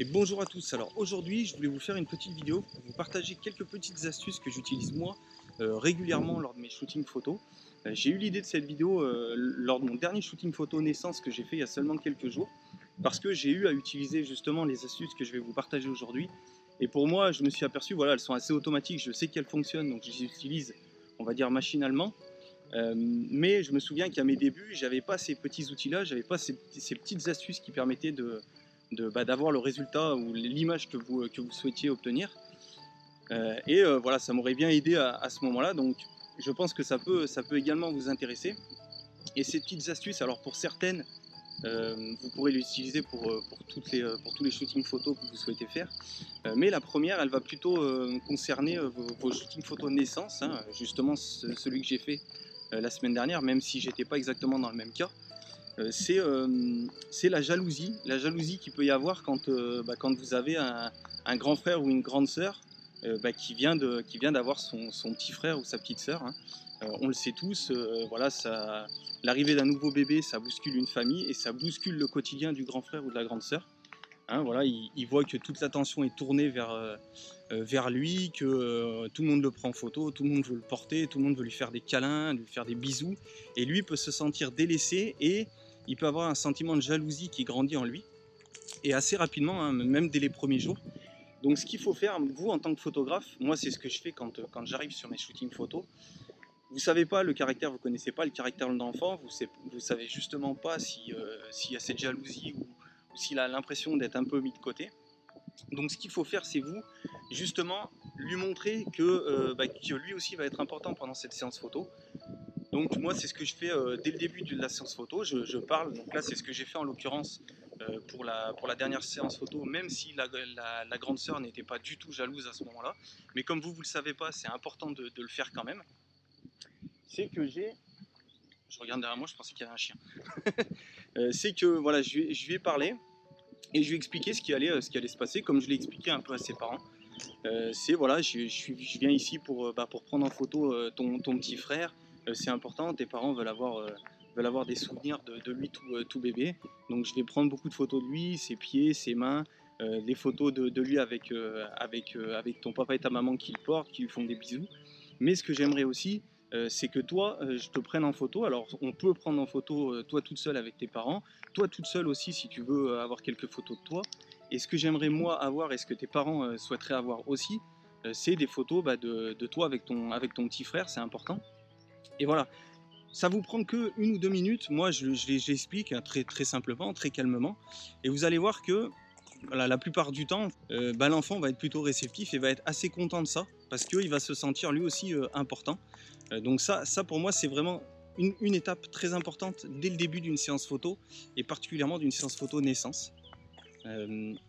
Et bonjour à tous, alors aujourd'hui je voulais vous faire une petite vidéo pour vous partager quelques petites astuces que j'utilise moi euh, régulièrement lors de mes shootings photos. Euh, j'ai eu l'idée de cette vidéo euh, lors de mon dernier shooting photo naissance que j'ai fait il y a seulement quelques jours parce que j'ai eu à utiliser justement les astuces que je vais vous partager aujourd'hui. Et pour moi je me suis aperçu, voilà elles sont assez automatiques, je sais qu'elles fonctionnent donc je les utilise on va dire machinalement. Mais je me souviens qu'à mes débuts j'avais pas ces petits outils là, j'avais pas ces petites astuces qui permettaient de bah, d'avoir le résultat ou l'image que vous, que vous souhaitiez obtenir. Euh, et euh, voilà, ça m'aurait bien aidé à, ce moment-là, donc je pense que ça peut, ça peut également vous intéresser. Et ces petites astuces, alors pour certaines, euh, vous pourrez l'utiliser pour, pour, toutes les, pour tous les shootings photos que vous souhaitez faire. mais la première, elle va plutôt concerner vos, shootings photos naissance, hein, justement celui que j'ai fait la semaine dernière, même si j'étais pas exactement dans le même cas. Euh, euh, c'est la jalousie, la jalousie qu'il peut y avoir quand, euh, bah, quand vous avez un, grand frère ou une grande sœur bah, qui vient d'avoir son, petit frère ou sa petite sœur. Hein. on le sait tous, voilà, l'arrivée d'un nouveau bébé, ça bouscule une famille et ça bouscule le quotidien du grand frère ou de la grande sœur. Hein, voilà, il, voit que toute l'attention est tournée vers, vers lui, que tout le monde le prend en photo, tout le monde veut le porter, tout le monde veut lui faire des câlins, lui faire des bisous, et lui peut se sentir délaissé et il peut avoir un sentiment de jalousie qui grandit en lui, et assez rapidement, hein, même dès les premiers jours. Donc ce qu'il faut faire, vous en tant que photographe, moi c'est ce que je fais quand, quand j'arrive sur mes shootings photos, vous savez pas le caractère, vous connaissez pas le caractère de l'enfant, vous, vous savez justement pas euh, s'il y a cette jalousie ou, s'il a l'impression d'être un peu mis de côté. Donc ce qu'il faut faire, c'est vous, justement, lui montrer que, euh, bah, que lui aussi va être important pendant cette séance photo. Donc moi c'est ce que je fais euh, dès le début de la séance photo, je, parle, donc là c'est ce que j'ai fait en l'occurrence euh, pour, la, pour la dernière séance photo, même si la, grande sœur n'était pas du tout jalouse à ce moment-là, mais comme vous vous le savez pas, c'est important de, le faire quand même, c'est que j'ai... Je regarde derrière moi, je pensais qu'il y avait un chien. Euh, c'est que voilà, je, lui ai parlé et je lui ai expliqué ce qui allait, ce qui allait se passer, comme je l'ai expliqué un peu à ses parents. c'est voilà, je, je, viens ici pour, bah, pour prendre en photo ton, ton petit frère, c'est important, tes parents veulent avoir, euh, veulent avoir des souvenirs de, lui euh, tout, bébé. Donc je vais prendre beaucoup de photos de lui, ses pieds, ses mains, les photos de, lui avec, avec, ton papa et ta maman qui le portent, qui lui font des bisous. Mais ce que j'aimerais aussi, c'est que toi, je te prenne en photo. Alors, on peut prendre en photo toi toute seule avec tes parents, toi toute seule aussi si tu veux avoir quelques photos de toi. Et ce que j'aimerais moi avoir et ce que tes parents souhaiteraient avoir aussi, c'est des photos bah, de, toi avec ton, avec ton petit frère, c'est important. Et voilà, ça vous prend que une ou deux minutes. Moi, je, l'explique très, très simplement, très calmement. Et vous allez voir que la plupart du temps, euh, bah, l'enfant va être plutôt réceptif et va être assez content de ça parce qu'il va se sentir lui aussi euh, important. Euh, donc ça, ça pour moi, c'est vraiment une, étape très importante dès le début d'une séance photo et particulièrement d'une séance photo naissance.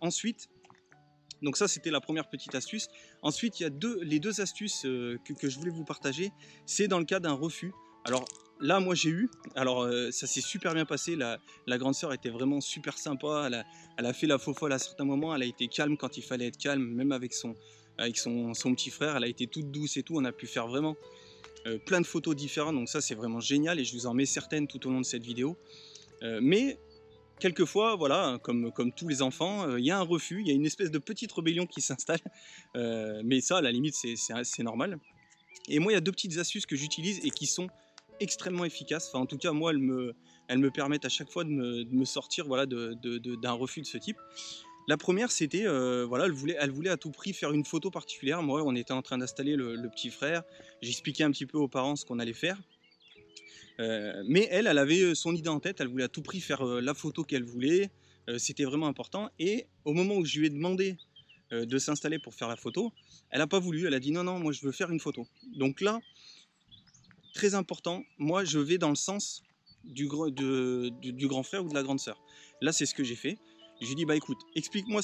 ensuite, donc ça, c'était la première petite astuce. Ensuite, il y a les deux astuces euh, que, je voulais vous partager. C'est dans le cas d'un refus. Alors là, moi, j'ai eu. Alors euh, ça s'est super bien passé. La, grande sœur était vraiment super sympa. Elle a, fait la faux folle à certains moments. Elle a été calme quand il fallait être calme, même avec son, avec son, petit frère. Elle a été toute douce et tout. On a pu faire vraiment euh, plein de photos différentes. Donc ça, c'est vraiment génial. Et je vous en mets certaines tout au long de cette vidéo. mais quelquefois, voilà, comme, tous les enfants, euh, il y a un refus, il y a une espèce de petite rébellion qui s'installe. Euh, mais ça, à la limite, c'est normal. Et moi, il y a deux petites astuces que j'utilise et qui sont extrêmement efficaces. Enfin, en tout cas, moi, elles me, permettent à chaque fois de me, sortir voilà, d'un refus de ce type. La première, c'était, euh, voilà, elle voulait, à tout prix faire une photo particulière. Moi, on était en train d'installer le, le, petit frère. J'expliquais un petit peu aux parents ce qu'on allait faire. Euh, mais elle, elle avait euh, son idée en tête, elle voulait à tout prix faire euh, la photo qu'elle voulait, c'était vraiment important. Et au moment où je lui ai demandé de s'installer pour faire la photo, elle n'a pas voulu, elle a dit non, non, moi je veux faire une photo. Donc là, très important, moi je vais dans le sens du, grand frère ou de la grande sœur. Là, c'est ce que j'ai fait. J'ai dit, bah écoute, explique-moi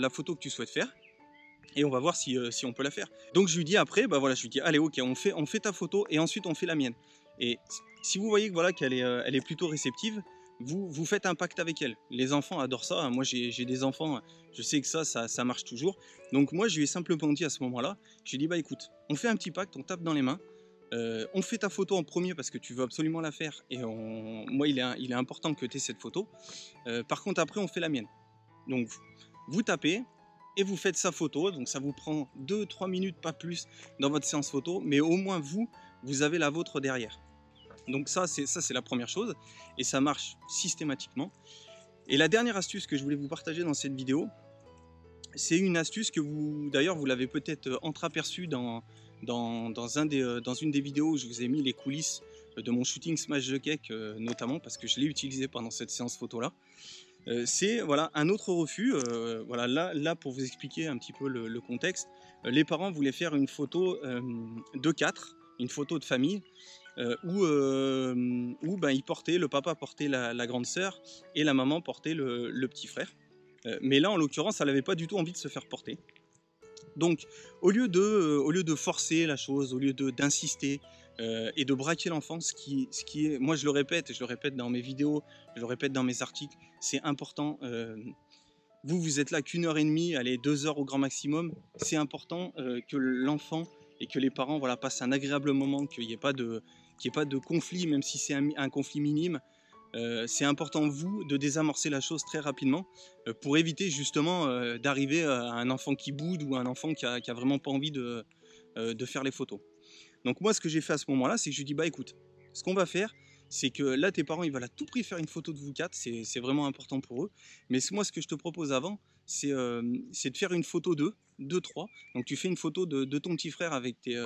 la photo que tu souhaites faire et on va voir si, on peut la faire. Donc je lui dis après, bah voilà, je lui dis, allez ok, on fait, ta photo et ensuite on fait la mienne. Si vous voyez que voilà qu'elle est, euh, elle est plutôt réceptive, vous, vous faites un pacte avec elle. Les enfants adorent ça. Moi, j'ai des enfants, je sais que ça, ça, marche toujours. Donc moi, je lui ai simplement dit à ce moment-là, je lui ai dit, bah écoute, on fait un petit pacte, on tape dans les mains. Euh, on fait ta photo en premier parce que tu veux absolument la faire et moi il est, il est important que tu aies cette photo. Euh, par contre après on fait la mienne. Donc vous tapez et vous faites sa photo. Donc ça vous prend 2-3 minutes, pas plus, dans votre séance photo, mais au moins vous, vous avez la vôtre derrière. Donc ça, c'est ça, c'est la première chose, et ça marche systématiquement. Et la dernière astuce que je voulais vous partager dans cette vidéo, c'est une astuce que vous, d'ailleurs, vous l'avez peut-être entreaperçue dans, dans, un euh, une des vidéos où je vous ai mis les coulisses de mon shooting Smash the Cake, euh, notamment parce que je l'ai utilisé pendant cette séance photo-là. Euh, c'est voilà, un autre refus. voilà, là, là, pour vous expliquer un petit peu le, contexte, les parents voulaient faire une photo de 4, une photo de famille, où, où ben, ils portaient, le papa portait la, grande sœur et la maman portait le, petit frère. mais là, en l'occurrence, elle n'avait pas du tout envie de se faire porter. Donc, au lieu de, euh, au lieu de forcer la chose, au lieu d'insister euh, et de braquer l'enfant, ce qui, ce qui est, moi je le répète, je le répète dans mes vidéos, je le répète dans mes articles, c'est important. Euh, vous, vous êtes là qu'une heure et demie, allez, deux heures au grand maximum. C'est important que l'enfant et que les parents voilà, passent un agréable moment, qu'il n'y ait, pas de, ait pas de conflit, même si c'est un, conflit minime. Euh, c'est important, vous, de désamorcer la chose très rapidement euh, pour éviter justement euh, d'arriver à un enfant qui boude ou un enfant qui a, vraiment pas envie de, de, faire les photos. Donc moi, ce que j'ai fait à ce moment-là, c'est que je lui dis, bah écoute, ce qu'on va faire, c'est que là, tes parents, ils veulent à tout prix faire une photo de vous quatre, c'est vraiment important pour eux. Mais moi, ce que je te propose avant, c'est de faire une photo d'eux, deux, trois. Donc tu fais une photo de, de ton petit frère avec tes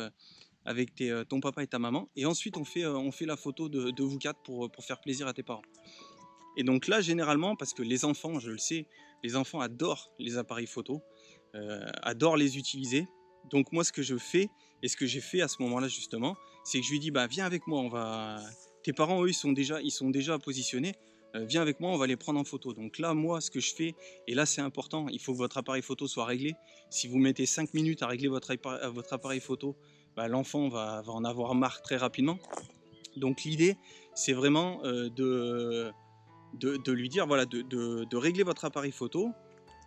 avec euh, ton papa et ta maman. Et ensuite, on fait, euh, on fait la photo de, vous quatre pour, pour, faire plaisir à tes parents. Et donc là, généralement, parce que les enfants, je le sais, les enfants adorent les appareils photo, euh, adorent les utiliser. Donc moi, ce que je fais, et ce que j'ai fait à ce moment-là justement, c'est que je lui dis, bah viens avec moi, on va... Tes parents, eux, ils sont déjà, ils sont déjà positionnés. viens avec moi, on va les prendre en photo. Donc là, moi, ce que je fais, et là c'est important, il faut que votre appareil photo soit réglé. Si vous mettez 5 minutes à régler votre, votre appareil photo, bah, l'enfant va, en avoir marre très rapidement. Donc l'idée, c'est vraiment euh, de, lui dire, voilà, de, régler votre appareil photo,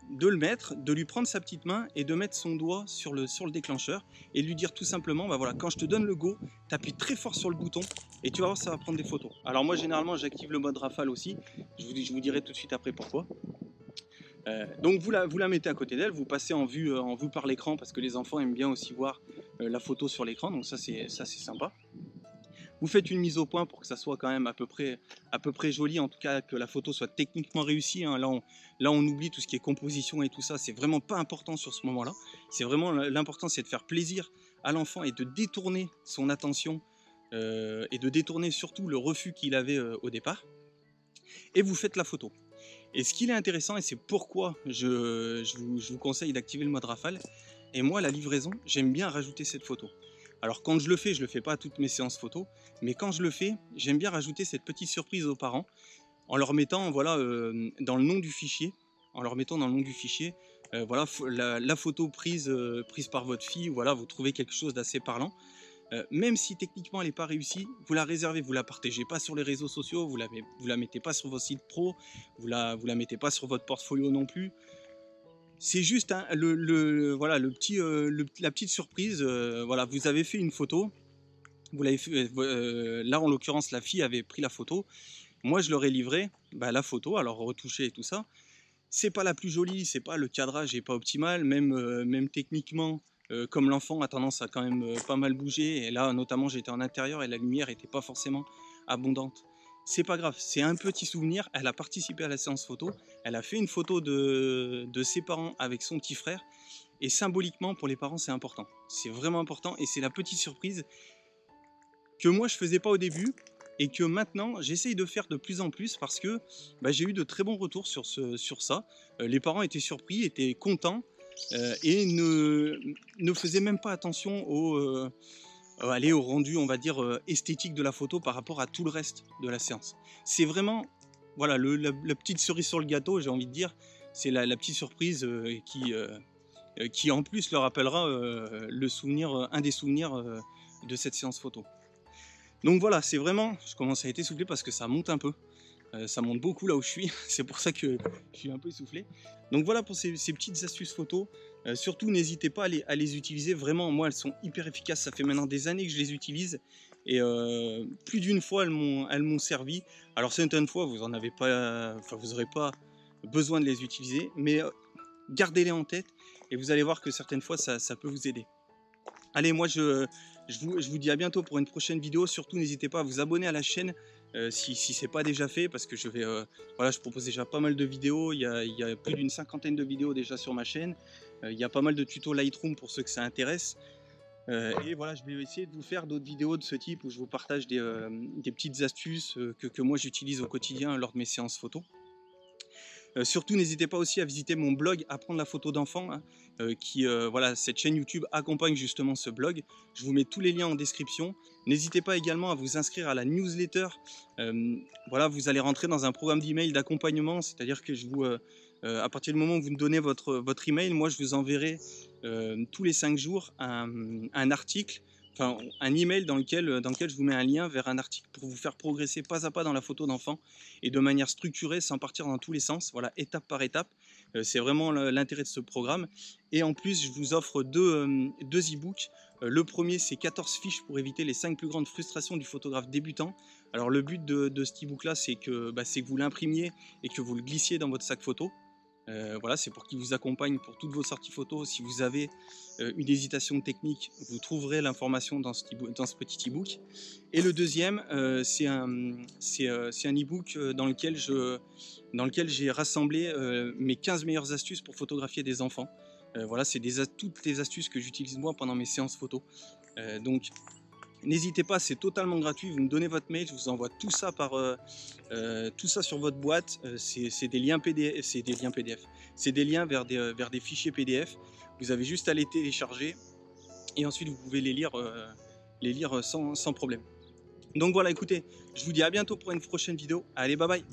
de le mettre, de lui prendre sa petite main et de mettre son doigt sur le, sur le déclencheur et lui dire tout simplement, bah voilà, quand je te donne le go, tu appuies très fort sur le bouton et tu vas voir, ça va prendre des photos. Alors moi, généralement, j'active le mode rafale aussi. Je vous, je vous dirai tout de suite après pourquoi. Euh, donc vous la, vous la mettez à côté d'elle, vous passez en vue, euh, en vue par l'écran parce que les enfants aiment bien aussi voir la photo sur l'écran, donc ça c'est sympa. Vous faites une mise au point pour que ça soit quand même à peu près, à peu près joli, en tout cas que la photo soit techniquement réussie. Hein. Là, on, là, on oublie tout ce qui est composition et tout ça, c'est vraiment pas important sur ce moment-là. C'est vraiment l'important, c'est de faire plaisir à l'enfant et de détourner son attention et de détourner surtout le refus qu'il avait au départ. Et vous faites la photo. Et ce qui est intéressant, et c'est pourquoi je, vous, conseille d'activer le mode rafale, et moi la livraison, j'aime bien rajouter cette photo. Alors quand je le fais, je le fais pas à toutes mes séances photo, mais quand je le fais, j'aime bien rajouter cette petite surprise aux parents en leur mettant voilà euh, dans le nom du fichier, en leur mettant dans le nom du fichier, euh, voilà la, photo prise euh, prise par votre fille, voilà vous trouvez quelque chose d'assez parlant. Même si techniquement elle n'est pas réussie, vous la réservez, vous la partagez pas sur les réseaux sociaux, vous la, la mettez pas sur vos sites pro, vous la, vous la mettez pas sur votre portfolio non plus. C'est juste le, voilà, le petit, euh, la petite surprise. Euh, voilà, vous avez fait une photo. Vous l'avez fait, là, en l'occurrence, la fille avait pris la photo. Moi, je leur ai livré bah, la photo, alors retouchée et tout ça. C'est pas la plus jolie, c'est pas le cadrage n'est pas optimal, même, même techniquement euh, comme l'enfant a tendance à quand même euh, pas mal bouger, et là notamment j'étais en intérieur et la lumière n'était pas forcément abondante. C'est pas grave, c'est un petit souvenir, elle a participé à la séance photo, elle a fait une photo de, ses parents avec son petit frère, et symboliquement pour les parents c'est important. C'est vraiment important, et c'est la petite surprise que moi je faisais pas au début, et que maintenant j'essaye de faire de plus en plus parce que bah, j'ai eu de très bons retours sur, sur ça. Euh, les parents étaient surpris, étaient contents, euh, et ne, ne faisait même pas attention au, euh, aller au rendu, on va dire, euh, esthétique de la photo par rapport à tout le reste de la séance. C'est vraiment, voilà, le, la, petite cerise sur le gâteau, j'ai envie de dire, c'est la, petite surprise qui, qui en plus leur rappellera le souvenir, un des souvenirs de cette séance photo. Donc voilà, c'est vraiment, je commence à être essoufflé parce que ça monte un peu. Euh, ça monte beaucoup là où je suis, c'est pour ça que je suis un peu essoufflé. Donc voilà pour ces, petites astuces photos. Euh, surtout, n'hésitez pas à les, utiliser. Vraiment, moi, elles sont hyper efficaces. Ça fait maintenant des années que je les utilise. Et euh, plus d'une fois, elles m'ont servi. Alors certaines fois, vous en avez pas, enfin, vous n'aurez pas besoin de les utiliser. Mais gardez-les en tête et vous allez voir que certaines fois ça, peut vous aider. Allez, moi je, vous, dis à bientôt pour une prochaine vidéo. Surtout, n'hésitez pas à vous abonner à la chaîne euh, si, si ce n'est pas déjà fait parce que je vais, euh, voilà, je propose déjà pas mal de vidéos. Il y a, plus d'une cinquantaine de vidéos déjà sur ma chaîne. Euh, il y a pas mal de tutos Lightroom pour ceux que ça intéresse. et voilà, je vais essayer de vous faire d'autres vidéos de ce type où je vous partage des, des petites astuces que, que moi j'utilise au quotidien lors de mes séances photos. Euh, surtout, n'hésitez pas aussi à visiter mon blog Apprendre la photo d'enfant, hein, euh, qui, euh, voilà, cette chaîne YouTube accompagne justement ce blog. Je vous mets tous les liens en description. N'hésitez pas également à vous inscrire à la newsletter. voilà, vous allez rentrer dans un programme d'email d'accompagnement, c'est-à-dire que à partir du moment où vous me donnez votre, votre email, moi je vous enverrai tous les 5 jours un article enfin, un email dans lequel, euh, dans lequel je vous mets un lien vers un article pour vous faire progresser pas à pas dans la photo d'enfant et de manière structurée sans partir dans tous les sens, voilà, étape par étape. Euh, c'est vraiment l'intérêt de ce programme. Et en plus, je vous offre deux, euh, deux e-books. Le premier, c'est 14 fiches pour éviter les 5 plus grandes frustrations du photographe débutant. Alors le but de, cet e-book-là, c'est que, bah, que vous l'imprimiez et que vous le glissiez dans votre sac photo. Euh, voilà, c'est pour qu'il vous accompagne pour toutes vos sorties photos. Si vous avez euh, une hésitation technique, vous trouverez l'information dans, ce petit e-book. Et le deuxième, euh, c'est un, e-book dans lequel j'ai rassemblé mes 15 meilleures astuces pour photographier des enfants. voilà, c'est toutes les astuces que j'utilise moi pendant mes séances photos. donc, N'hésitez pas, c'est totalement gratuit. Vous me donnez votre mail, je vous envoie tout ça par euh, euh, tout ça sur votre boîte. Euh, c'est des liens PDF, c'est des liens PDF, c'est des liens vers des, fichiers PDF. Vous avez juste à les télécharger et ensuite vous pouvez les lire, les lire sans, sans problème. Donc voilà, écoutez, je vous dis à bientôt pour une prochaine vidéo. Allez, bye bye